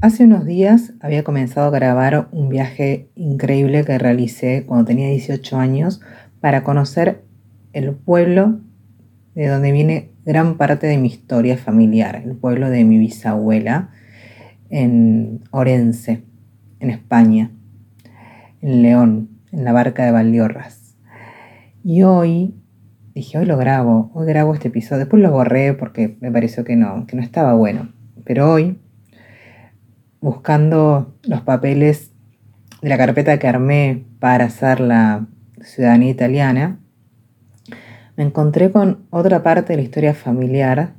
Hace unos días había comenzado a grabar un viaje increíble que realicé cuando tenía 18 años para conocer el pueblo de donde viene gran parte de mi historia familiar, el pueblo de mi bisabuela en Orense, en España, en León, en la barca de Valdiorras. Y hoy dije, hoy lo grabo, hoy grabo este episodio. Después lo borré porque me pareció que no, que no estaba bueno. Pero hoy buscando los papeles de la carpeta que armé para hacer la ciudadanía italiana, me encontré con otra parte de la historia familiar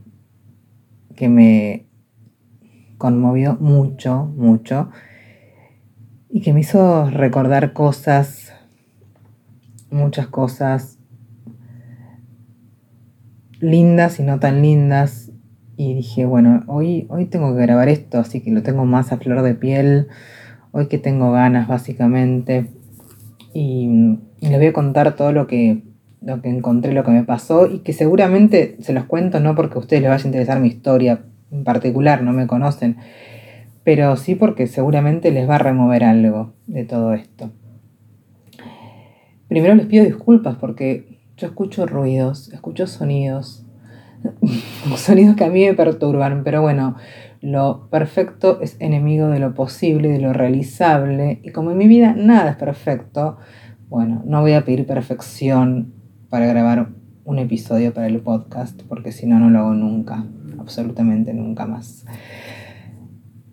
que me conmovió mucho, mucho, y que me hizo recordar cosas, muchas cosas lindas y no tan lindas, y dije, bueno, hoy, hoy tengo que grabar esto, así que lo tengo más a flor de piel, hoy que tengo ganas básicamente, y, les voy a contar todo lo que, lo que encontré, lo que me pasó, y que seguramente se los cuento no porque a ustedes les vaya a interesar mi historia en particular, no me conocen, pero sí porque seguramente les va a remover algo de todo esto. Primero les pido disculpas porque yo escucho ruidos, escucho sonidos, sonidos que a mí me perturban, pero bueno, lo perfecto es enemigo de lo posible, de lo realizable, y como en mi vida nada es perfecto, bueno, no voy a pedir perfección para grabar un episodio para el podcast, porque si no, no lo hago nunca, absolutamente nunca más.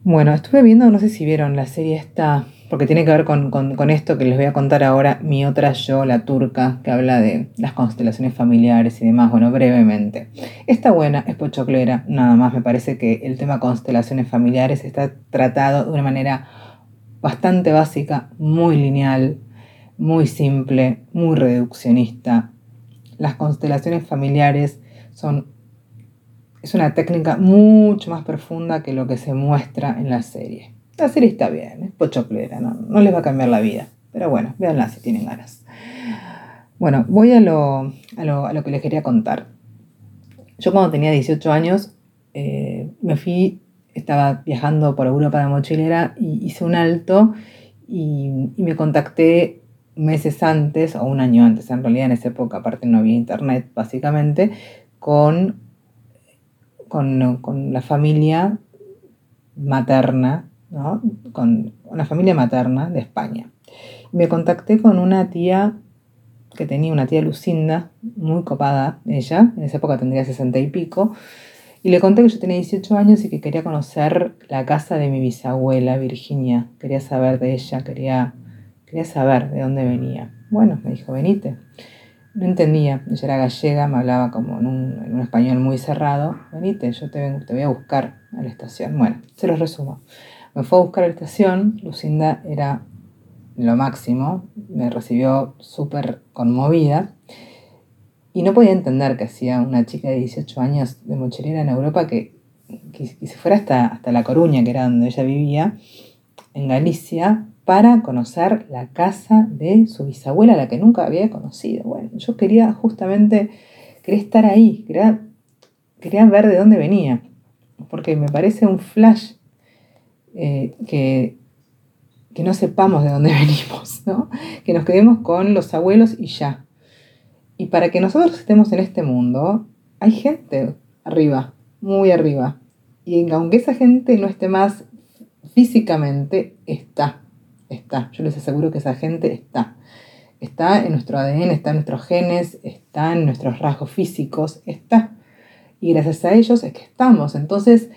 Bueno, estuve viendo, no sé si vieron la serie esta porque tiene que ver con, esto que les voy a contar ahora, mi otra yo, la turca, que habla de las constelaciones familiares y demás, bueno, brevemente. Está buena, es pochoclera, nada más, me parece que el tema constelaciones familiares está tratado de una manera bastante básica, muy lineal, muy simple, muy reduccionista. Las constelaciones familiares son es una técnica mucho más profunda que lo que se muestra en la serie. La serie está bien, es pochoclera, no, no les va a cambiar la vida. Pero bueno, véanla si tienen ganas. Bueno, voy a lo, a lo, a lo que les quería contar. Yo cuando tenía 18 años eh, me fui, estaba viajando por Europa de mochilera y hice un alto y, y, me contacté meses antes, o un año antes, en realidad en esa época aparte no había internet básicamente, con, con, la familia materna con una familia materna de España. Me contacté con una tía que tenía una tía Lucinda, muy copada ella, en esa época tendría sesenta y pico, y le conté que yo tenía 18 años y que quería conocer la casa de mi bisabuela Virginia, quería saber de ella, quería, quería saber de dónde venía. Bueno, me dijo, venite. No entendía, ella era gallega, me hablaba como en un, en un español muy cerrado. Venite, yo te, te voy a buscar a la estación. Bueno, se los resumo. Me fue a buscar a la estación, Lucinda era lo máximo, me recibió súper conmovida y no podía entender que hacía una chica de 18 años de mochilera en Europa que, que, se fuera hasta, hasta La Coruña, que era donde ella vivía, en Galicia, para conocer la casa de su bisabuela, la que nunca había conocido. Bueno, yo quería justamente, quería estar ahí, quería, quería ver de dónde venía, porque me parece un flash eh, que, que no sepamos de dónde venimos, ¿no? que nos quedemos con los abuelos y ya. Y para que nosotros estemos en este mundo, hay gente arriba, muy arriba. Y aunque esa gente no esté más físicamente, está, está. Yo les aseguro que esa gente está. Está en nuestro ADN, está en nuestros genes, está en nuestros rasgos físicos, está. Y gracias a ellos es que estamos. Entonces,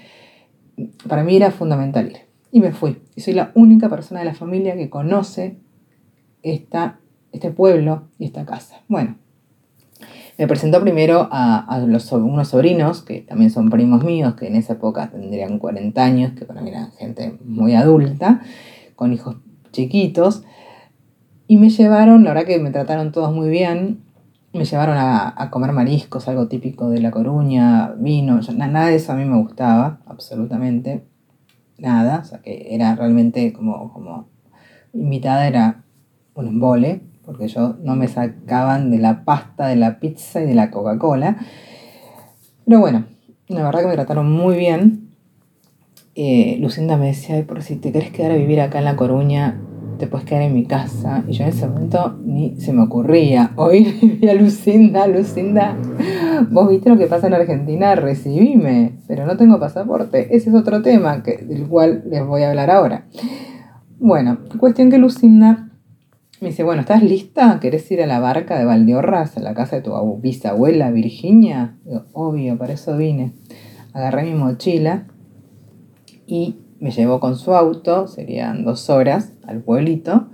para mí era fundamental ir. Y me fui. Y soy la única persona de la familia que conoce esta, este pueblo y esta casa. Bueno, me presentó primero a, los, unos sobrinos, que también son primos míos, que en esa época tendrían 40 años, que para mí eran gente muy adulta, con hijos chiquitos. Y me llevaron, la verdad que me trataron todos muy bien, me llevaron a, comer mariscos, algo típico de La Coruña, vino, nada de eso a mí me gustaba, absolutamente nada, o sea que era realmente como, como invitada, era un embole, porque yo no me sacaban de la pasta, de la pizza y de la Coca-Cola. Pero bueno, la verdad que me trataron muy bien. Eh, Lucinda me decía, Ay, por si te querés quedar a vivir acá en La Coruña, te puedes quedar en mi casa. Y yo en ese momento ni se me ocurría oír a Lucinda, Lucinda, vos viste lo que pasa en Argentina, recibime, pero no tengo pasaporte. Ese es otro tema que, del cual les voy a hablar ahora. Bueno, cuestión que Lucinda me dice, bueno, ¿estás lista? ¿Querés ir a la barca de Valdeorras, a la casa de tu bisabuela Virginia? Obvio, para eso vine. Agarré mi mochila y me llevó con su auto, serían dos horas, al pueblito,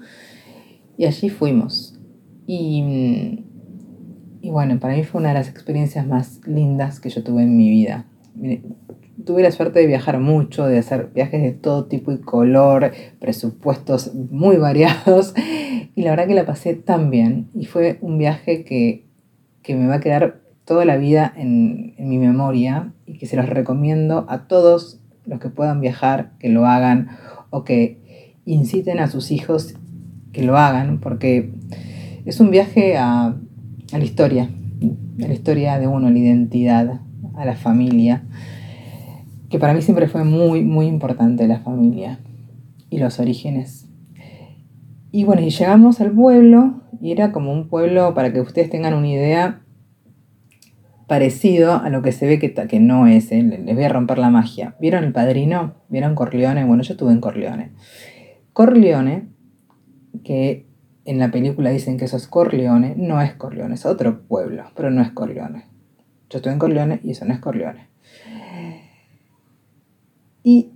y allí fuimos. Y, y bueno, para mí fue una de las experiencias más lindas que yo tuve en mi vida. Tuve la suerte de viajar mucho, de hacer viajes de todo tipo y color, presupuestos muy variados, y la verdad que la pasé tan bien. Y fue un viaje que, que me va a quedar toda la vida en, en mi memoria y que se los recomiendo a todos los que puedan viajar, que lo hagan o que inciten a sus hijos que lo hagan, porque es un viaje a, la historia, a la historia de uno, a la identidad, a la familia, que para mí siempre fue muy, muy importante la familia y los orígenes. Y bueno, y llegamos al pueblo y era como un pueblo, para que ustedes tengan una idea, parecido a lo que se ve que, que no es, ¿eh? les voy a romper la magia. ¿Vieron el padrino? ¿Vieron Corleone? Bueno, yo estuve en Corleone. Corleone, que en la película dicen que eso es Corleone, no es Corleone, es otro pueblo, pero no es Corleone. Yo estuve en Corleone y eso no es Corleone. Y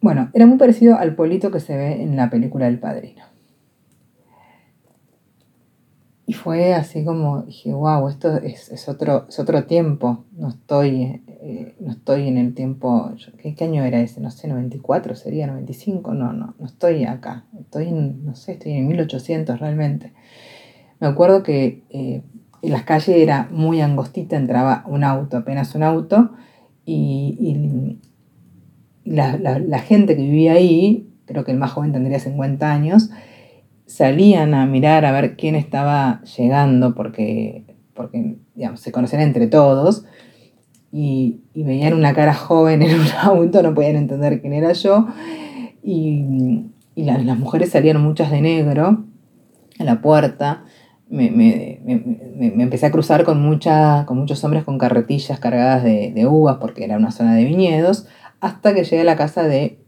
bueno, era muy parecido al pueblito que se ve en la película El Padrino. Y fue así como dije, wow, esto es, otro, es otro tiempo. No estoy, eh, no estoy en el tiempo. ¿qué, ¿qué, año era ese? No sé, 94 sería, 95. No, no, no estoy acá. Estoy en, no sé, estoy en 1800 realmente. Me acuerdo que eh, en las calles era muy angostita, entraba un auto, apenas un auto, y, la, la gente que vivía ahí, creo que el más joven tendría 50 años, salían a mirar a ver quién estaba llegando, porque, porque se conocían entre todos, y, veían una cara joven en un auto, no podían entender quién era yo, y, las mujeres salían muchas de negro a la puerta. Me, empecé a cruzar con, con muchos hombres con carretillas cargadas de, de, uvas porque era una zona de viñedos, hasta que llegué a la casa de,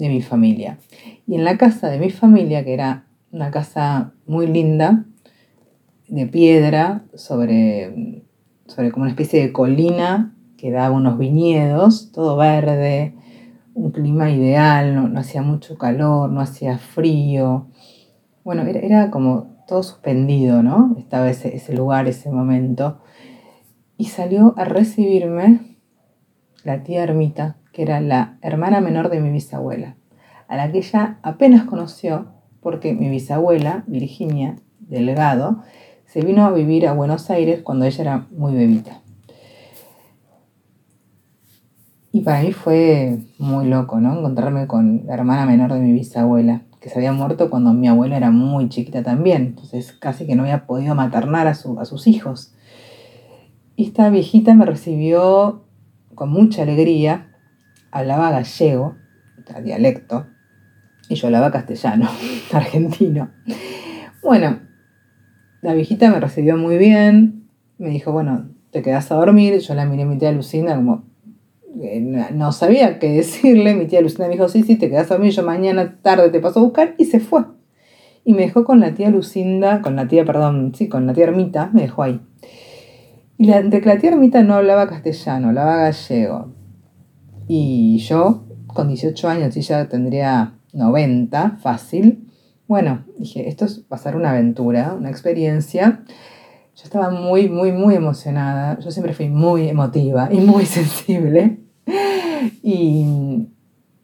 de mi familia. Y en la casa de mi familia, que era una casa muy linda, de piedra, sobre, sobre como una especie de colina que daba unos viñedos, todo verde, un clima ideal, no, hacía mucho calor, no hacía frío. Bueno, era, como todo suspendido, ¿no? Estaba ese lugar, ese momento. Y salió a recibirme la tía Ermita, era la hermana menor de mi bisabuela a la que ella apenas conoció porque mi bisabuela, Virginia Delgado, se vino a vivir a Buenos Aires cuando ella era muy bebita. Y para mí fue muy loco, ¿no? Encontrarme con la hermana menor de mi bisabuela, que se había muerto cuando mi abuela era muy chiquita también, entonces casi que no había podido maternar a, a sus hijos. Y esta viejita me recibió con mucha alegría, hablaba gallego, dialecto, y yo hablaba castellano, argentino. Bueno, la viejita me recibió muy bien, me dijo, bueno, te quedas a dormir, yo la miré a mi tía Lucinda como, no sabía qué decirle, mi tía Lucinda me dijo, sí, sí, te quedas a dormir, yo mañana tarde te paso a buscar, y se fue. Y me dejó con la tía Lucinda, con la tía, perdón, sí, con la tía Ermita, me dejó ahí. Y la, de que la tía Ermita no hablaba castellano, hablaba gallego. Y yo, con 18 años, y ya tendría 90, fácil. Bueno, dije, esto a ser una aventura, una experiencia. Yo estaba muy, muy, muy emocionada. Yo siempre fui muy emotiva y muy sensible. Y,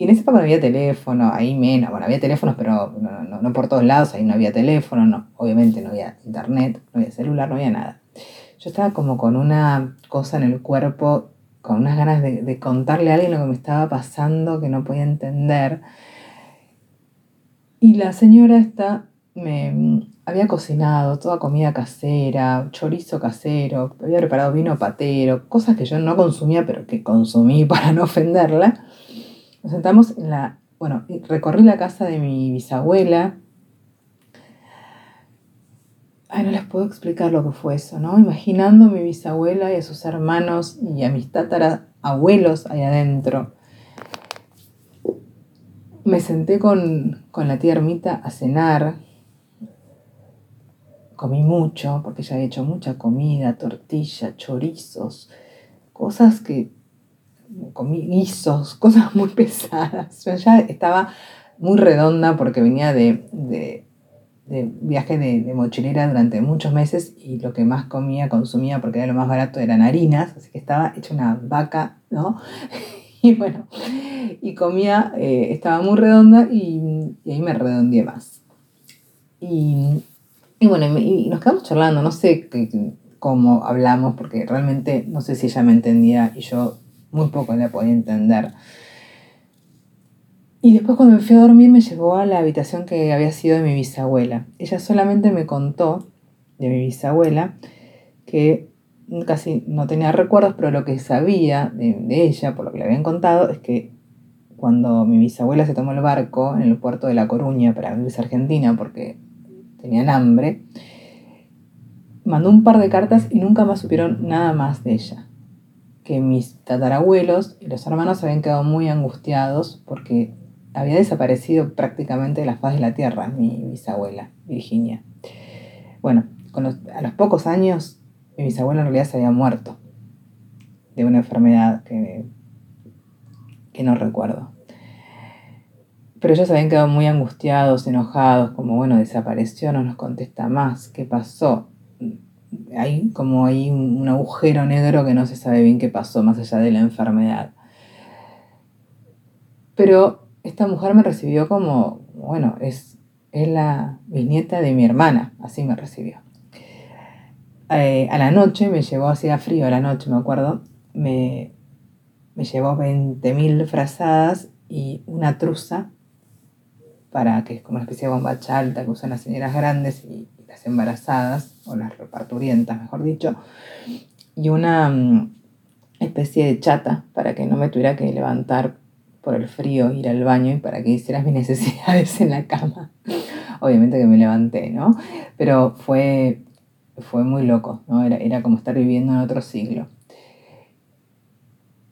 en ese época no había teléfono, ahí menos. Bueno, había teléfonos, pero no, por todos lados, ahí no había teléfono, no, obviamente no había internet, no había celular, no había nada. Yo estaba como con una cosa en el cuerpo, con unas ganas de, contarle a alguien lo que me estaba pasando, que no podía entender. Y la señora esta me, había cocinado toda comida casera, chorizo casero, había preparado vino patero, cosas que yo no consumía, pero que consumí para no ofenderla. Nos sentamos en la, bueno, recorrí la casa de mi bisabuela. Ay, no les puedo explicar lo que fue eso, ¿no? Imaginando a mi bisabuela y a sus hermanos y a mis abuelos ahí adentro. Me senté con, con la tía Ermita a cenar, Comí mucho porque ya había hecho mucha comida, tortilla, chorizos, cosas que comí guisos, cosas muy pesadas. Yo ya estaba muy redonda porque venía de, de, viaje de, mochilera durante muchos meses y lo que más comía, consumía, porque era lo más barato, eran harinas, así que estaba hecha una vaca, ¿no? y bueno, y comía, eh, estaba muy redonda y, y ahí me redondeé más. Y y bueno, y nos quedamos charlando, no sé cómo hablamos, porque realmente no sé si ella me entendía y yo muy poco la podía entender. Y después cuando me fui a dormir me llevó a la habitación que había sido de mi bisabuela. Ella solamente me contó de mi bisabuela que casi no tenía recuerdos, pero lo que sabía de, ella, por lo que le habían contado, es que cuando mi bisabuela se tomó el barco en el puerto de La Coruña para irse a Argentina, porque tenían hambre, mandó un par de cartas y nunca más supieron nada más de ella. Que mis tatarabuelos y los hermanos habían quedado muy angustiados porque había desaparecido prácticamente de la faz de la tierra mi bisabuela, Virginia. Bueno, a los pocos años mi bisabuela en realidad se había muerto de una enfermedad que, que no recuerdo. Pero ellos habían quedado muy angustiados, enojados, como bueno, desapareció, no nos contesta más, ¿qué pasó? Hay como hay un, agujero negro que no se sabe bien qué pasó más allá de la enfermedad. Pero esta mujer me recibió como, bueno, es, es la bisnieta de mi hermana, así me recibió. Eh, a la noche me llevó, hacía frío a la noche, me acuerdo, me, me llevó 20.000 frazadas y una truza para que es como una especie de bomba alta que usan las señoras grandes y, las embarazadas, o las reparturientas, mejor dicho, y una mm, especie de chata para que no me tuviera que levantar por el frío, ir al baño y para que hicieras mis necesidades en la cama. Obviamente que me levanté, ¿no? Pero fue, fue muy loco, ¿no? Era, era como estar viviendo en otro siglo.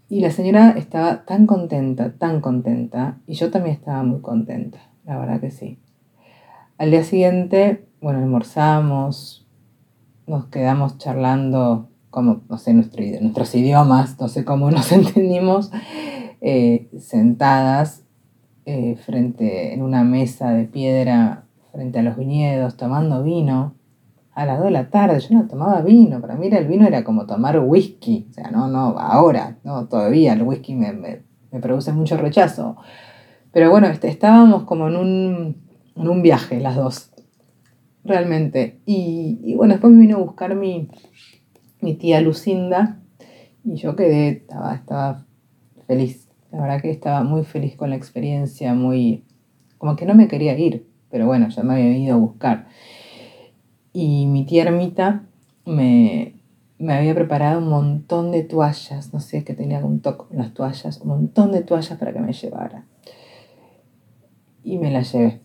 Y la señora estaba tan contenta, tan contenta, y yo también estaba muy contenta la verdad que sí. Al día siguiente, bueno, almorzamos, nos quedamos charlando como, no sé, nuestros idiomas, no sé cómo nos entendimos, eh, sentadas eh, frente, en una mesa de piedra frente a los viñedos, tomando vino. A las 2 de la tarde yo no tomaba vino, para mí el vino era como tomar whisky, o sea, no, no, ahora, no, todavía el whisky me, me produce mucho rechazo. Pero bueno, este, estábamos como en un, viaje las dos, realmente. Y, bueno, después me vino a buscar mi, tía Lucinda y yo quedé, estaba, estaba feliz. La verdad que estaba muy feliz con la experiencia, muy... como que no me quería ir, pero bueno, ya me había ido a buscar. Y mi tía Ermita me, me había preparado un montón de toallas, no sé, que tenía un toque con las toallas, un montón de toallas para que me llevara y me la llevé.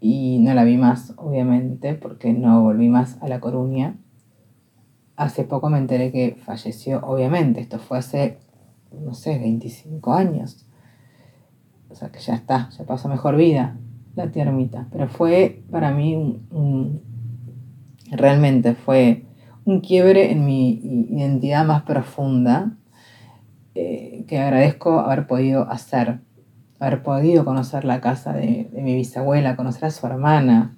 Y no la vi más, obviamente, porque no volví más a La Coruña. Hace poco me enteré que falleció, obviamente, esto fue hace, no sé, 25 años. O sea que ya está, ya pasó mejor vida la tía Pero fue para mí un, realmente fue un quiebre en mi identidad más profunda eh, que agradezco haber podido hacer haber podido conocer la casa de, mi bisabuela, conocer a su hermana.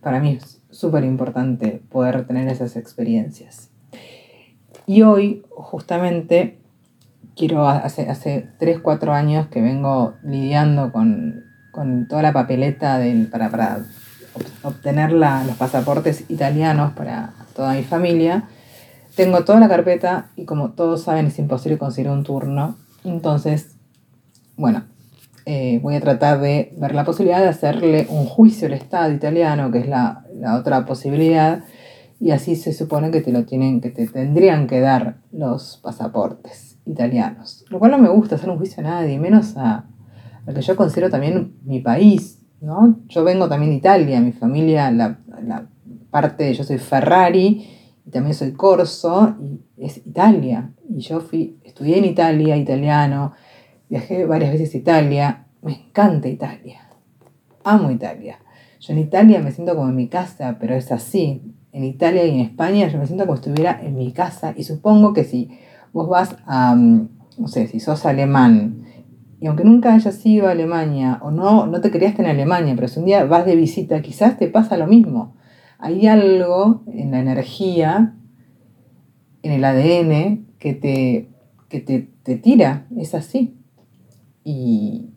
Para mí es súper importante poder tener esas experiencias. Y hoy, justamente, quiero, hace, hace 3, 4 años que vengo lidiando con, toda la papeleta del, para, para obtener los pasaportes italianos para toda mi familia. Tengo toda la carpeta y como todos saben es imposible conseguir un turno. Entonces bueno, eh, voy a tratar de ver la posibilidad de hacerle un juicio al Estado italiano, que es la, la otra posibilidad, y así se supone que te lo tienen, que te tendrían que dar los pasaportes italianos. Lo cual no me gusta hacer un juicio a nadie, menos a, al que yo considero también mi país, ¿no? Yo vengo también de Italia, mi familia, la, la parte, yo soy Ferrari, y también soy Corso, y es Italia. Y yo fui, estudié en Italia, italiano, viajé varias veces a Italia, me encanta Italia, amo Italia. Yo en Italia me siento como en mi casa, pero es así. En Italia y en España yo me siento como si estuviera en mi casa y supongo que si vos vas a, mm, no sé, si sos alemán, y aunque nunca hayas ido a Alemania o no, no te querías en Alemania, pero si un día vas de visita, quizás te pasa lo mismo. Hay algo en la energía, en el ADN, que te, que te, te tira, es así. Y,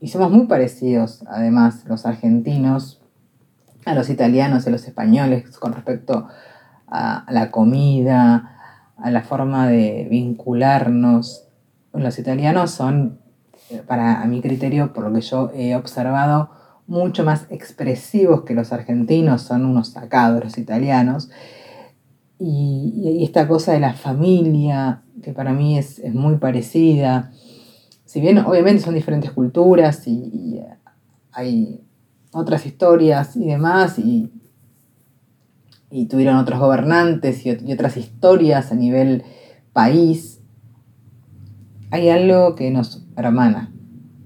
y somos muy parecidos, además, los argentinos, a los italianos y a los españoles con respecto a, la comida, a la forma de vincularnos. Los italianos son, eh, para a mi criterio, por lo que yo he observado, mucho más expresivos que los argentinos, son unos sacados los italianos. Y, esta cosa de la familia, que para mí es, muy parecida, si bien obviamente son diferentes culturas y hay otras historias y demás, y, y tuvieron otros gobernantes y, otras historias a nivel país, hay algo que nos hermana,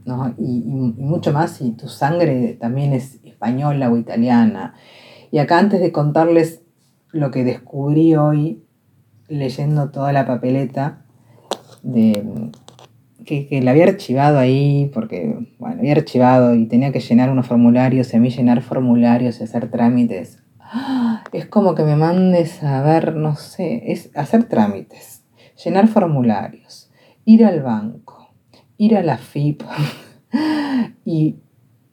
¿no? y, mucho más si tu sangre también es española o italiana. Y acá antes de contarles lo que descubrí hoy leyendo toda la papeleta de, que, la había archivado ahí, porque, bueno, había archivado y tenía que llenar unos formularios, y a mí llenar formularios y hacer trámites. Es como que me mandes a ver, no sé, es hacer trámites, llenar formularios, ir al banco, ir a la FIP y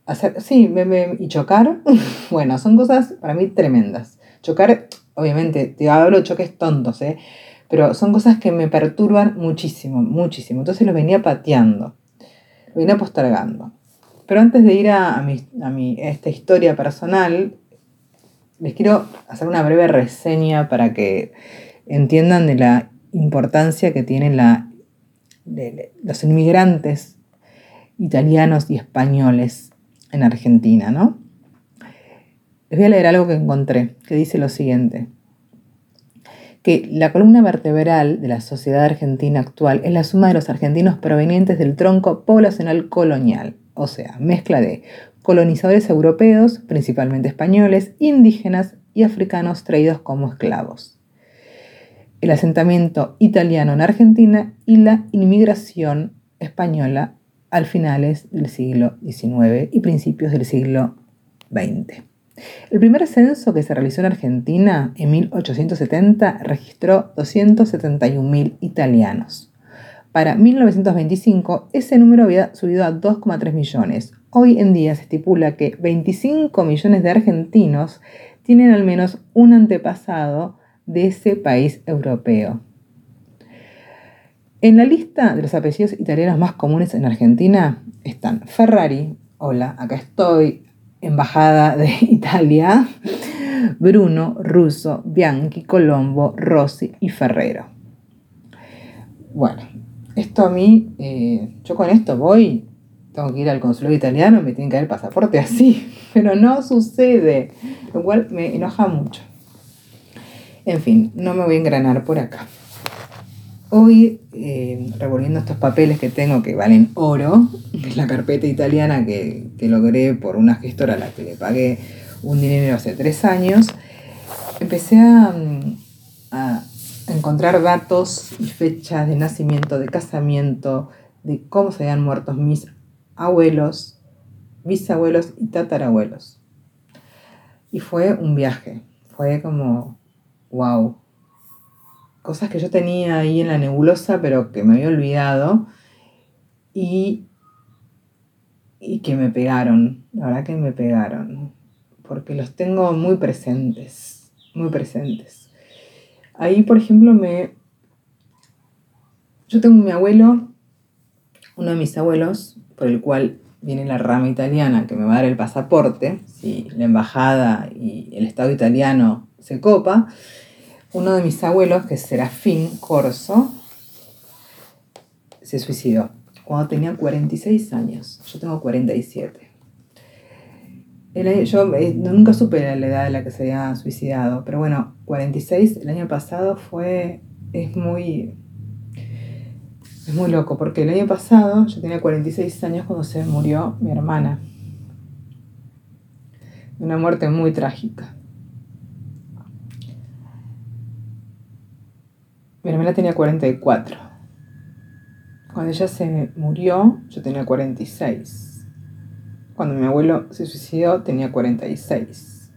hacer, sí, y chocar. Bueno, son cosas para mí tremendas. Chocar, obviamente, te hablo de choques tontos, ¿eh? Pero son cosas que me perturban muchísimo, muchísimo. Entonces lo venía pateando, lo venía postergando. Pero antes de ir a, mi, a, esta historia personal, les quiero hacer una breve reseña para que entiendan de la importancia que tienen la, los inmigrantes italianos y españoles en Argentina, ¿no? Les voy a leer algo que encontré, que dice lo siguiente que la columna vertebral de la sociedad argentina actual es la suma de los argentinos provenientes del tronco poblacional colonial, o sea, mezcla de colonizadores europeos, principalmente españoles, indígenas y africanos traídos como esclavos. El asentamiento italiano en Argentina y la inmigración española al finales del siglo XIX y principios del siglo XX. El primer censo que se realizó en Argentina en 1870 registró 271.000 italianos. Para 1925 ese número había subido a 2,3 millones. Hoy en día se estipula que 25 millones de argentinos tienen al menos un antepasado de ese país europeo. En la lista de los apellidos italianos más comunes en Argentina están Ferrari, hola, acá estoy, Embajada de Italia, Bruno, Russo, Bianchi, Colombo, Rossi y Ferrero. Bueno, esto a mí, eh, yo con esto voy, tengo que ir al consulado italiano, me tienen que dar el pasaporte así, pero no sucede, lo cual me enoja mucho. En fin, no me voy a engranar por acá. Hoy, eh, revolviendo estos papeles que tengo que valen oro, que es la carpeta italiana que, logré por una gestora a la que le pagué un dinero hace tres años, empecé a, a encontrar datos y fechas de nacimiento, de casamiento, de cómo se habían muerto mis abuelos, bisabuelos y tatarabuelos. Y fue un viaje, fue como, wow, cosas que yo tenía ahí en la nebulosa, pero que me había olvidado y, y que me pegaron, la verdad que me pegaron, porque los tengo muy presentes, muy presentes. Ahí, por ejemplo, me... Yo tengo mi abuelo, uno de mis abuelos, por el cual viene la rama italiana que me va a dar el pasaporte, si la embajada y el Estado italiano se copa, uno de mis abuelos, que es Serafín Corso, se suicidó cuando tenía 46 años. Yo tengo 47. yo eh, nunca supe la edad de la que se había suicidado, pero bueno, 46 el año pasado fue, es muy, es muy loco, porque el año pasado yo tenía 46 años cuando se murió mi hermana. Una muerte muy trágica. Mi hermana tenía 44. Cuando ella se murió, yo tenía 46. Cuando mi abuelo se suicidó, tenía 46.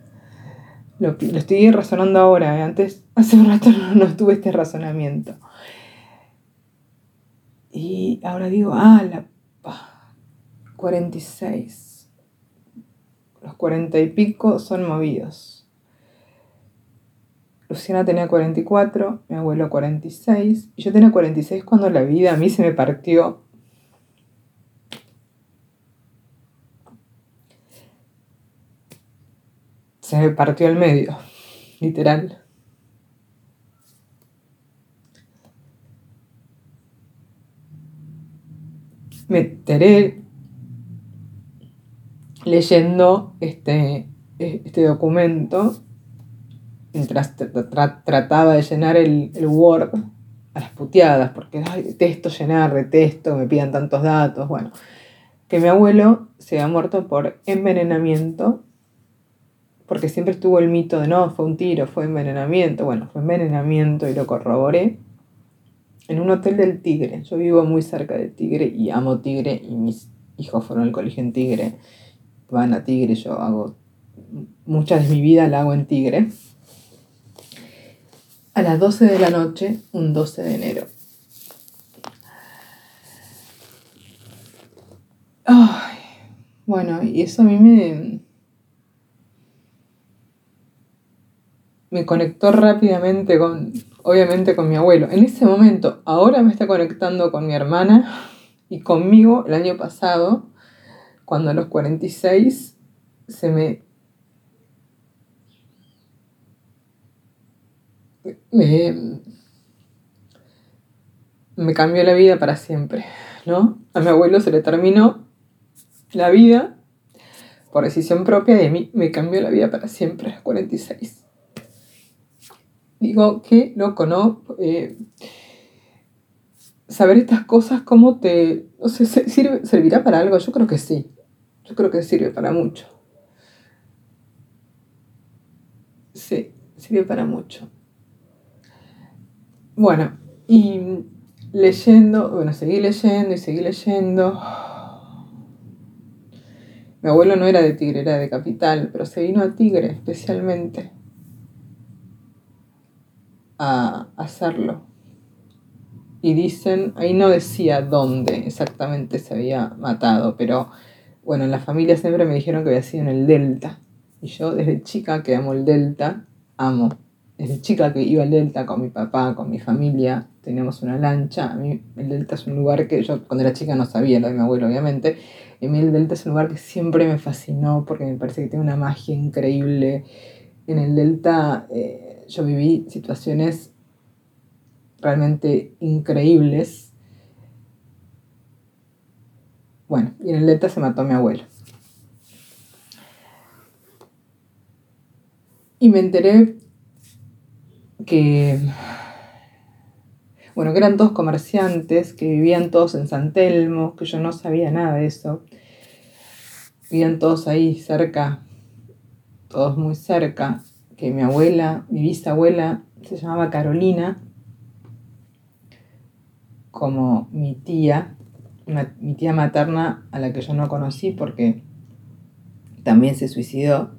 Lo, estoy razonando ahora, ¿eh? antes, hace un rato no tuve este razonamiento. Y ahora digo, ah, la 46. Los cuarenta y pico son movidos. Luciana tenía 44, mi abuelo 46, y yo tenía 46 cuando la vida a mí se me partió. Se me partió al medio, literal. me enteré leyendo este, este documento mientras trataba de llenar el, Word a las puteadas, porque detesto llenar, detesto, me pidan tantos datos, bueno, que mi abuelo se ha muerto por envenenamiento, porque siempre estuvo el mito de no, fue un tiro, fue envenenamiento, bueno, fue envenenamiento y lo corroboré en un hotel del Tigre. Yo vivo muy cerca del Tigre y amo Tigre y mis hijos fueron al colegio en Tigre. Van a Tigre, yo hago mucha de mi vida la hago en Tigre. A las 12 de la noche, un 12 de enero. Ay, bueno, y eso a mí me, me conectó rápidamente con, obviamente con mi abuelo. En ese momento, ahora me está conectando con mi hermana y conmigo el año pasado, cuando a los 46 se me... Me, me cambió la vida para siempre, ¿no? A mi abuelo se le terminó la vida por decisión propia a mí me cambió la vida para siempre a los 46. Digo, qué loco, ¿no? Eh, saber estas cosas, ¿cómo te... No sé, sirve, ¿servirá para algo? Yo creo que sí. Yo creo que sirve para mucho. Sí, sirve para mucho. Bueno, y leyendo, bueno, seguí leyendo y seguí leyendo. Mi abuelo no era de Tigre, era de Capital, pero se vino a Tigre especialmente a hacerlo. Y dicen, ahí no decía dónde exactamente se había matado, pero bueno, en la familia siempre me dijeron que había sido en el Delta. Y yo desde chica que amo el Delta, amo. Desde chica que iba al Delta con mi papá, con mi familia, teníamos una lancha. A mí el Delta es un lugar que yo cuando era chica no sabía, lo de mi abuelo obviamente. Y a mí el Delta es un lugar que siempre me fascinó porque me parece que tiene una magia increíble. En el Delta... Eh, yo viví situaciones realmente increíbles. Bueno, y en el Delta se mató mi abuelo. Y me enteré que, bueno, que eran todos comerciantes, que vivían todos en San Telmo, que yo no sabía nada de eso. Vivían todos ahí cerca, todos muy cerca que mi abuela, mi bisabuela, se llamaba Carolina, como mi tía, mi tía materna a la que yo no conocí porque también se suicidó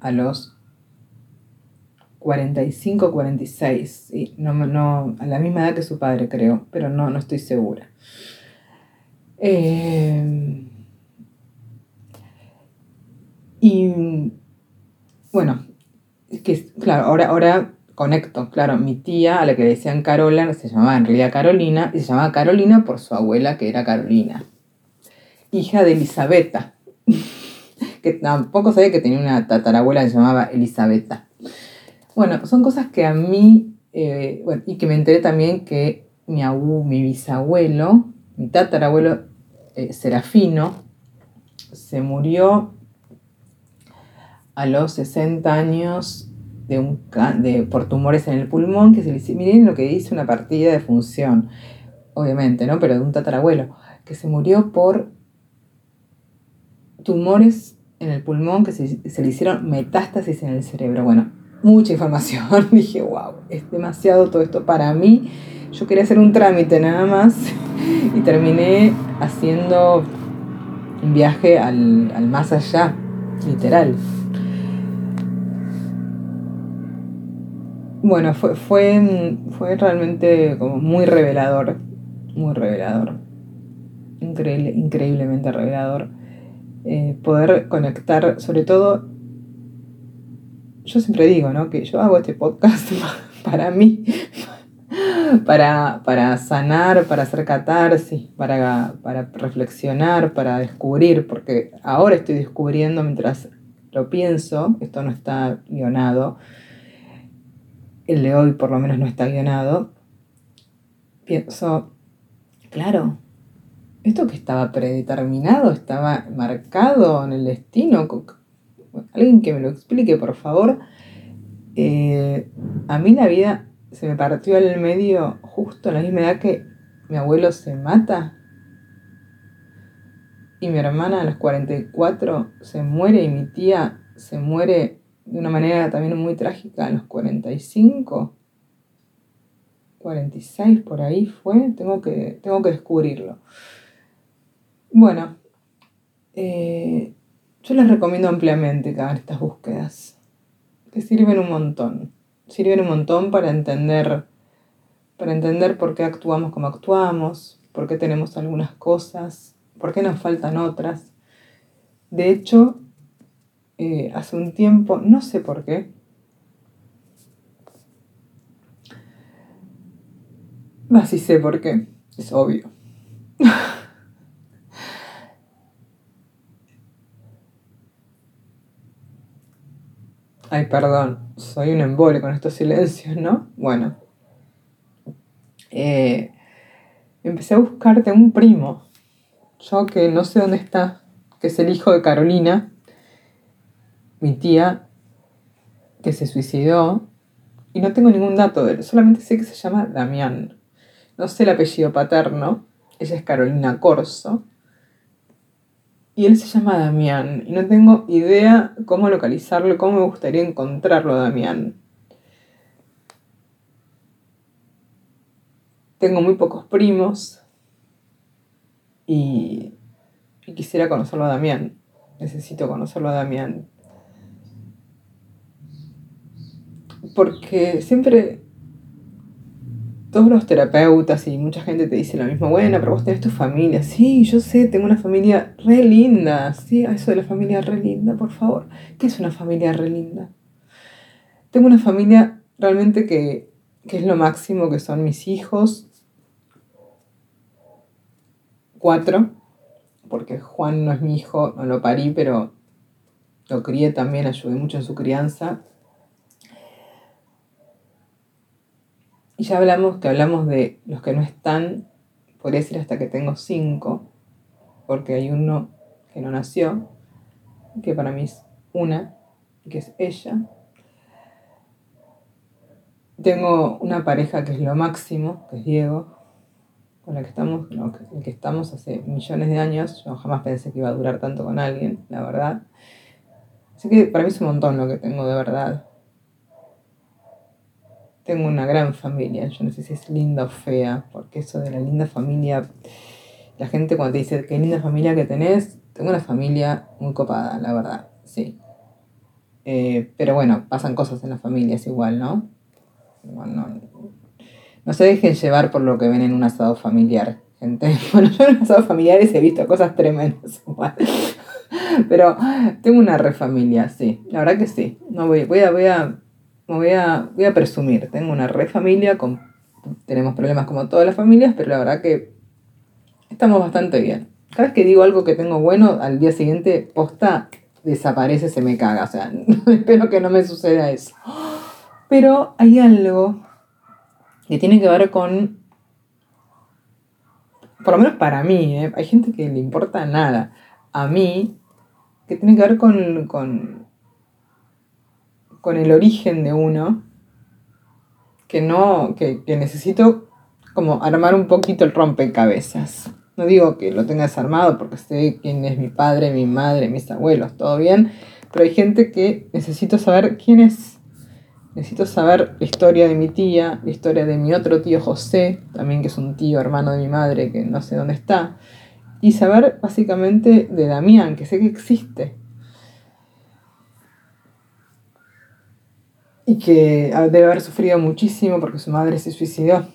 a los 45, 46, no, no, a la misma edad que su padre creo, pero no, no estoy segura. Eh, y bueno, que claro, ahora, ahora conecto, claro, mi tía, a la que le decían Carola, se llamaba en realidad Carolina, y se llamaba Carolina por su abuela que era Carolina. hija de Elisabetta, que tampoco sabía que tenía una tatarabuela que se llamaba Elisabetta. Bueno, son cosas que a mí, eh, y que me enteré también que mi, mi bisabuelo, mi tatarabuelo eh, Serafino, se murió a los 60 años de un, de, por tumores en el pulmón, que se le miren lo que dice una partida de función, obviamente, ¿no? Pero de un tatarabuelo, que se murió por tumores en el pulmón que se le hicieron metástasis en el cerebro. Bueno, mucha información. Dije, wow, es demasiado todo esto para mí. Yo quería hacer un trámite nada más y terminé haciendo un viaje al, al más allá, literal. Bueno, fue, fue, fue realmente como muy revelador, muy revelador, Increíble, increíblemente revelador. Eh, poder conectar, sobre todo, yo siempre digo, ¿no? Que yo hago este podcast para mí, para, para sanar, para hacer catarsis, para, para reflexionar, para descubrir, porque ahora estoy descubriendo mientras lo pienso, esto no está guionado, el de hoy por lo menos no está guionado, pienso, claro, esto que estaba predeterminado, estaba marcado en el destino, alguien que me lo explique, por favor. Eh, a mí la vida se me partió al medio justo a la misma edad que mi abuelo se mata y mi hermana a los 44 se muere y mi tía se muere de una manera también muy trágica a los 45. 46 por ahí fue, tengo que, tengo que descubrirlo. Bueno, eh, yo les recomiendo ampliamente que hagan estas búsquedas, que sirven un montón. Sirven un montón para entender, para entender por qué actuamos como actuamos, por qué tenemos algunas cosas, por qué nos faltan otras. De hecho, eh, hace un tiempo, no sé por qué, así sé por qué, es obvio. Ay, perdón, soy un embole con estos silencios, ¿no? Bueno. Eh, empecé a buscarte un primo. Yo que no sé dónde está, que es el hijo de Carolina, mi tía, que se suicidó. Y no tengo ningún dato de él, solamente sé que se llama Damián. No sé el apellido paterno, ella es Carolina Corso y él se llama Damián y no tengo idea cómo localizarlo, cómo me gustaría encontrarlo Damián. Tengo muy pocos primos y, y quisiera conocerlo a Damián. Necesito conocerlo a Damián. Porque siempre todos los terapeutas y mucha gente te dice lo mismo, bueno, pero vos tenés tu familia. Sí, yo sé, tengo una familia re linda. Sí, eso de la familia re linda, por favor. ¿Qué es una familia re linda? Tengo una familia realmente que, que es lo máximo, que son mis hijos. Cuatro, porque Juan no es mi hijo, no lo parí, pero lo crié también, ayudé mucho en su crianza. Y ya hablamos que hablamos de los que no están, podría decir hasta que tengo cinco, porque hay uno que no nació, que para mí es una, que es ella. Tengo una pareja que es lo máximo, que es Diego, con la que estamos, el que estamos hace millones de años. Yo jamás pensé que iba a durar tanto con alguien, la verdad. Así que para mí es un montón lo que tengo de verdad tengo una gran familia. Yo no sé si es linda o fea, porque eso de la linda familia, la gente cuando te dice qué linda familia que tenés, tengo una familia muy copada, la verdad, sí. Eh, pero bueno, pasan cosas en las familias igual, ¿no? no, se dejen llevar por lo que ven en un asado familiar, gente. Bueno, yo en asados familiares he visto cosas tremendas igual. Pero tengo una re familia, sí. La verdad que sí. No voy, voy a, voy a voy a, voy a presumir, tengo una re familia, con, tenemos problemas como todas las familias, pero la verdad que estamos bastante bien. cada vez que digo algo que tengo bueno, al día siguiente posta desaparece, se me caga. O sea, espero que no me suceda eso. Pero hay algo que tiene que ver con, por lo menos para mí, ¿eh? hay gente que le importa nada. A mí, que tiene que ver con, con, con el origen de uno, que no, que, que necesito como armar un poquito el rompecabezas. No digo que lo tenga desarmado porque sé quién es mi padre, mi madre, mis abuelos, todo bien, pero hay gente que necesito saber quién es. Necesito saber la historia de mi tía, la historia de mi otro tío José, también que es un tío hermano de mi madre que no sé dónde está, y saber básicamente de Damián, que sé que existe. Y que debe haber sufrido muchísimo porque su madre se suicidó.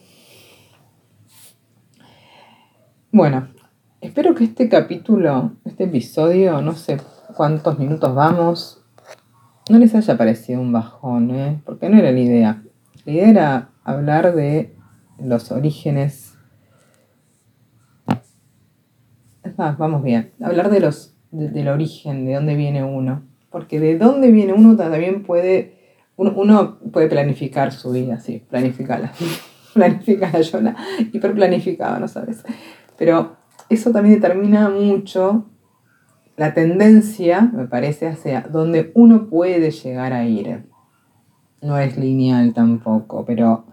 Bueno, espero que este capítulo, este episodio, no sé cuántos minutos vamos, no les haya parecido un bajón, ¿eh? porque no era la idea. La idea era hablar de los orígenes. vamos bien. Hablar de los, del origen, de dónde viene uno. Porque de dónde viene uno también puede. Uno, puede planificar su vida, sí, planificarla. planificarla yo la hiperplanificaba, ¿no sabes? Pero eso también determina mucho la tendencia, me parece, hacia donde uno puede llegar a ir. No es lineal tampoco, pero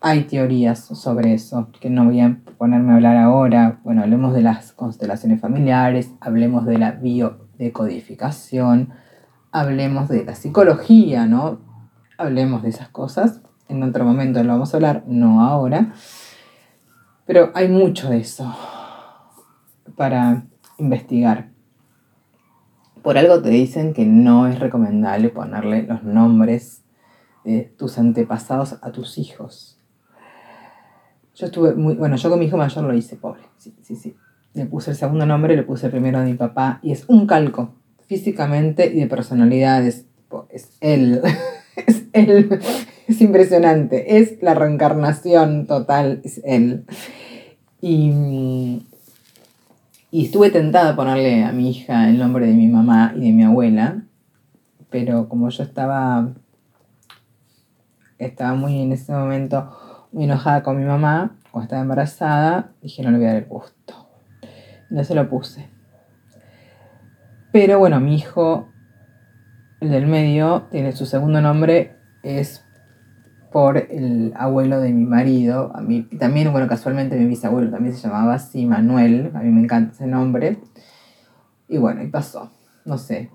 hay teorías sobre eso, que no voy a ponerme a hablar ahora. Bueno, hablemos de las constelaciones familiares, hablemos de la biodecodificación, hablemos de la psicología, ¿no? Hablemos de esas cosas. En otro momento lo vamos a hablar, no ahora. Pero hay mucho de eso para investigar. Por algo te dicen que no es recomendable ponerle los nombres de tus antepasados a tus hijos. Yo estuve muy. Bueno, yo con mi hijo mayor lo hice, pobre. Sí, sí, sí. Le puse el segundo nombre, le puse el primero de mi papá. Y es un calco, físicamente y de personalidades. Es él. es él. Es impresionante. Es la reencarnación total. Es él. Y, y estuve tentada a ponerle a mi hija el nombre de mi mamá y de mi abuela, pero como yo estaba, estaba muy en ese momento muy enojada con mi mamá, cuando estaba embarazada, dije no le voy a dar el gusto. No se lo puse. Pero bueno, mi hijo, el del medio, tiene su segundo nombre, es por el abuelo de mi marido. A mí, también, bueno, casualmente mi bisabuelo también se llamaba así, Manuel. A mí me encanta ese nombre. Y bueno, y pasó. No sé.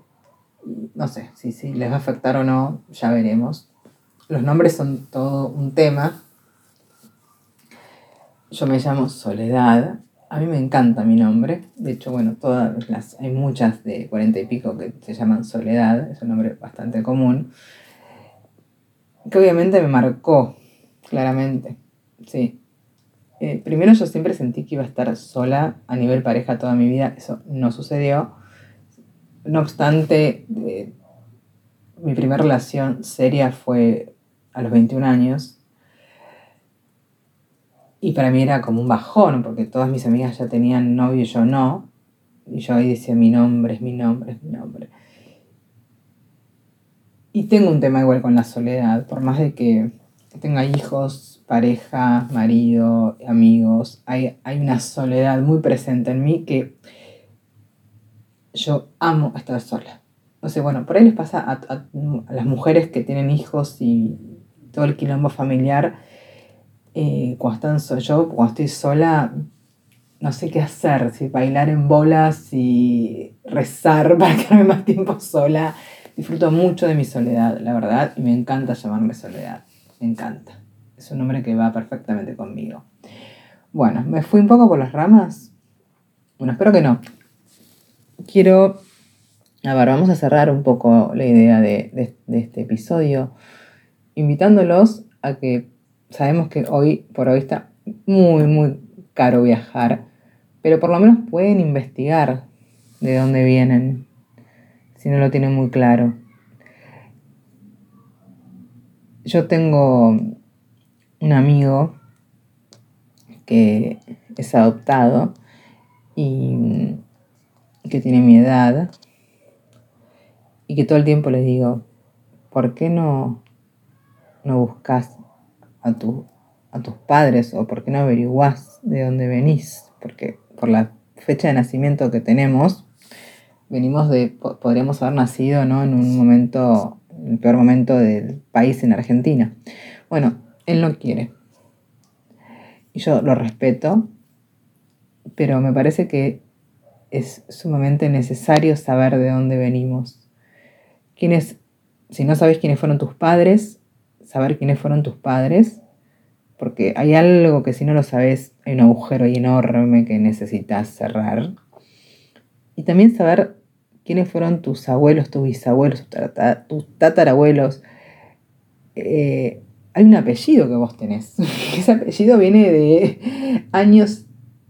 No sé si, si les va a afectar o no, ya veremos. Los nombres son todo un tema. Yo me llamo Soledad. A mí me encanta mi nombre. De hecho, bueno, todas las, hay muchas de cuarenta y pico que se llaman Soledad. Es un nombre bastante común que obviamente me marcó, claramente. Sí. Eh, primero yo siempre sentí que iba a estar sola a nivel pareja toda mi vida, eso no sucedió. No obstante, eh, mi primera relación seria fue a los 21 años. Y para mí era como un bajón, porque todas mis amigas ya tenían novio y yo no. Y yo ahí decía, mi nombre es mi nombre, es mi nombre. Y tengo un tema igual con la soledad, por más de que tenga hijos, pareja, marido, amigos, hay, hay una soledad muy presente en mí que yo amo estar sola. No sé, bueno, por ahí les pasa a, las mujeres que tienen hijos y todo el quilombo familiar, eh, cuando yo, cuando estoy sola, no sé qué hacer, si bailar en bolas y rezar para quedarme más tiempo sola Disfruto mucho de mi soledad, la verdad, y me encanta llamarme soledad. Me encanta. Es un nombre que va perfectamente conmigo. Bueno, me fui un poco por las ramas. Bueno, espero que no. Quiero... A ver, vamos a cerrar un poco la idea de, de este episodio, invitándolos a que sabemos que hoy por hoy está muy, muy caro viajar, pero por lo menos pueden investigar de dónde vienen, si no lo tienen muy claro. Yo tengo un amigo que es adoptado y que tiene mi edad y que todo el tiempo le digo, ¿por qué no, no buscas a, a tus padres o por qué no averiguás de dónde venís? Porque por la fecha de nacimiento que tenemos, venimos de, podríamos haber nacido ¿no? en un momento, el peor momento del país en Argentina. Bueno, él no quiere. Y yo lo respeto, pero me parece que es sumamente necesario saber de dónde venimos. Quiénes, si no sabes quiénes fueron tus padres, saber quiénes fueron tus padres, porque hay algo que si no lo sabes, hay un agujero enorme que necesitas cerrar. Y también saber quiénes fueron tus abuelos, tus bisabuelos, tus tatarabuelos. Eh, hay un apellido que vos tenés. Ese apellido viene de años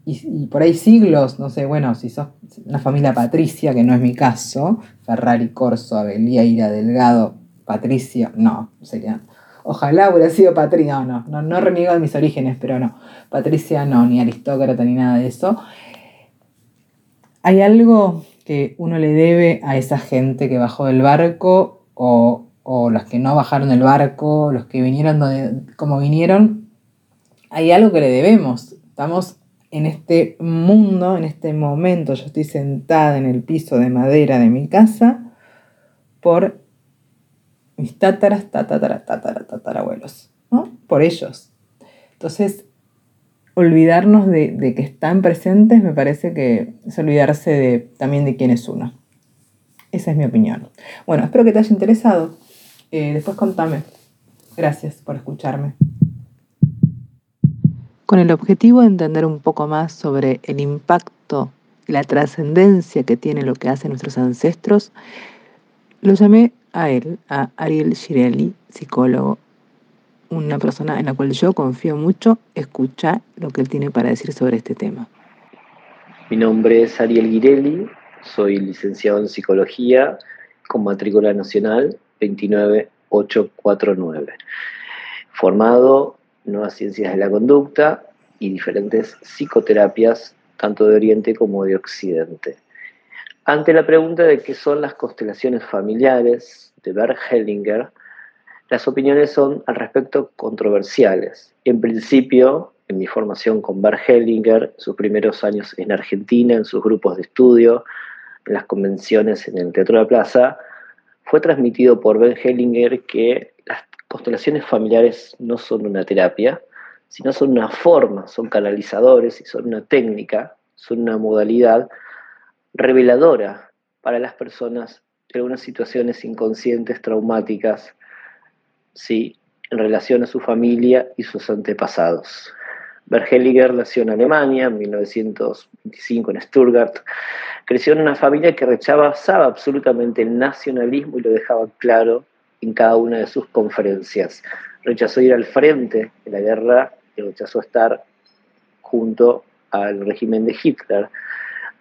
y, por ahí siglos, no sé, bueno, si sos una familia patricia, que no es mi caso, Ferrari, Corso, Ira, Delgado, Patricia, no, sería, ojalá hubiera sido Patricia, no, no, no, reniego de mis orígenes, pero no, Patricia no, ni aristócrata, ni nada de eso. Hay algo que uno le debe a esa gente que bajó del barco o, o los que no bajaron del barco, los que vinieron donde, como vinieron, hay algo que le debemos. Estamos en este mundo, en este momento, yo estoy sentada en el piso de madera de mi casa por mis tátaras, tátaras, tátaras, tatarabuelos, ¿no? Por ellos. Entonces, olvidarnos de, que están presentes me parece que es olvidarse de, también de quién es uno. Esa es mi opinión. Bueno, espero que te haya interesado. Eh, después contame. Gracias por escucharme. Con el objetivo de entender un poco más sobre el impacto y la trascendencia que tiene lo que hacen nuestros ancestros, lo llamé a él, a Ariel Girelli, psicólogo, una persona en la cual yo confío mucho, escucha lo que él tiene para decir sobre este tema. Mi nombre es Ariel Girelli, soy licenciado en psicología con matrícula nacional 29849, formado nuevas ciencias de la conducta y diferentes psicoterapias, tanto de Oriente como de Occidente. Ante la pregunta de qué son las constelaciones familiares de Bert Hellinger, las opiniones son al respecto controversiales. En principio, en mi formación con Bert Hellinger, sus primeros años en Argentina, en sus grupos de estudio, en las convenciones en el Teatro de la Plaza, fue transmitido por Ben Hellinger que las constelaciones familiares no son una terapia, sino son una forma, son canalizadores y son una técnica, son una modalidad reveladora para las personas de algunas situaciones inconscientes, traumáticas, ¿sí? en relación a su familia y sus antepasados. Bergeliger nació en Alemania en 1925 en Stuttgart. Creció en una familia que rechazaba absolutamente el nacionalismo y lo dejaba claro en cada una de sus conferencias. Rechazó ir al frente de la guerra y rechazó estar junto al régimen de Hitler.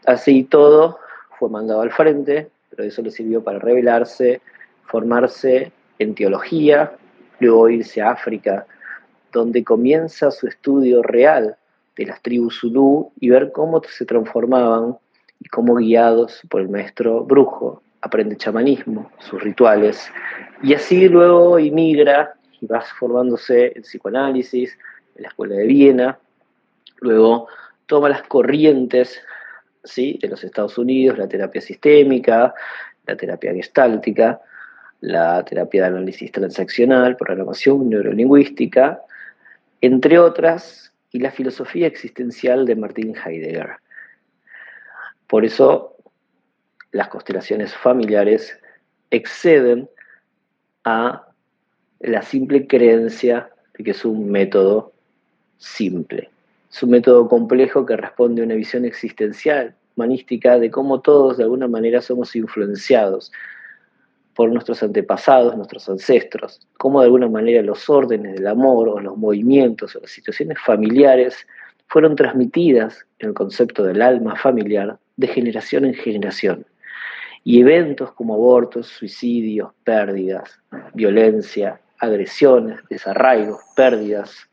Así todo, fue mandado al frente, pero eso le sirvió para rebelarse, formarse en teología, luego irse a África, donde comienza su estudio real de las tribus Zulu y ver cómo se transformaban y cómo guiados por el maestro brujo aprende chamanismo, sus rituales, y así luego emigra y va formándose en psicoanálisis, en la Escuela de Viena, luego toma las corrientes de los Estados Unidos, la terapia sistémica, la terapia gestáltica, la terapia de análisis transaccional, programación neurolingüística, entre otras, y la filosofía existencial de Martin Heidegger. Por eso las constelaciones familiares exceden a la simple creencia de que es un método simple. Es un método complejo que responde a una visión existencial, humanística, de cómo todos de alguna manera somos influenciados por nuestros antepasados, nuestros ancestros, cómo de alguna manera los órdenes del amor o los movimientos o las situaciones familiares fueron transmitidas en el concepto del alma familiar de generación en generación. Y eventos como abortos, suicidios, pérdidas, violencia, agresiones, desarraigos, pérdidas,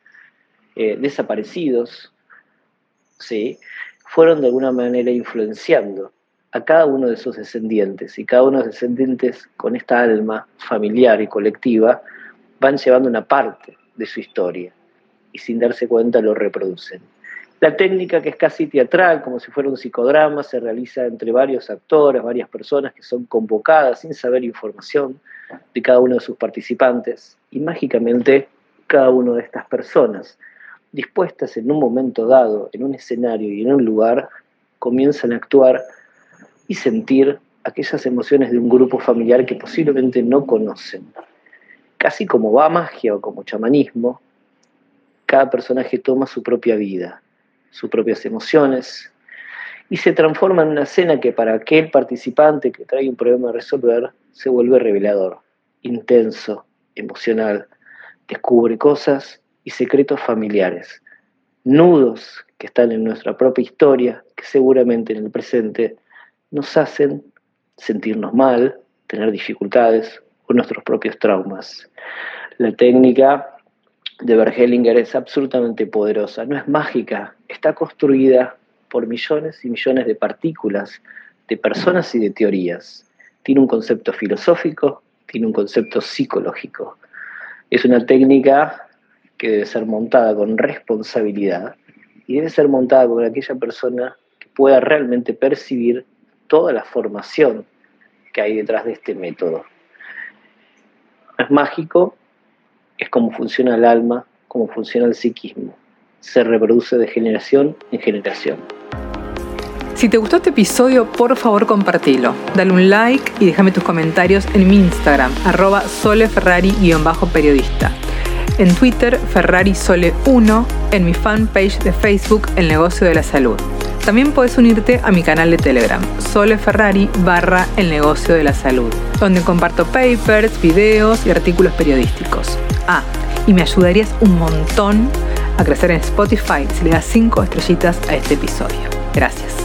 eh, desaparecidos, fueron de alguna manera influenciando a cada uno de sus descendientes. Y cada uno de los descendientes con esta alma familiar y colectiva van llevando una parte de su historia. Y sin darse cuenta lo reproducen. La técnica que es casi teatral, como si fuera un psicodrama, se realiza entre varios actores, varias personas que son convocadas sin saber información de cada uno de sus participantes y mágicamente cada una de estas personas, dispuestas en un momento dado, en un escenario y en un lugar, comienzan a actuar y sentir aquellas emociones de un grupo familiar que posiblemente no conocen. Casi como va magia o como chamanismo, cada personaje toma su propia vida, sus propias emociones, y se transforma en una escena que para aquel participante que trae un problema a resolver se vuelve revelador, intenso, emocional, descubre cosas y secretos familiares, nudos que están en nuestra propia historia, que seguramente en el presente nos hacen sentirnos mal, tener dificultades o nuestros propios traumas. La técnica de Bergelinger es absolutamente poderosa, no es mágica, está construida por millones y millones de partículas, de personas y de teorías. Tiene un concepto filosófico, tiene un concepto psicológico. Es una técnica que debe ser montada con responsabilidad y debe ser montada con aquella persona que pueda realmente percibir toda la formación que hay detrás de este método. es mágico, es cómo funciona el alma, cómo funciona el psiquismo. Se reproduce de generación en generación. Si te gustó este episodio, por favor compartilo. Dale un like y déjame tus comentarios en mi Instagram, arroba soleferrari-periodista. En Twitter, FerrariSole1, en mi fanpage de Facebook, El Negocio de la Salud. También puedes unirte a mi canal de Telegram, Sole Ferrari barra El Negocio de la Salud, donde comparto papers, videos y artículos periodísticos. Ah, y me ayudarías un montón a crecer en Spotify si le das 5 estrellitas a este episodio. Gracias.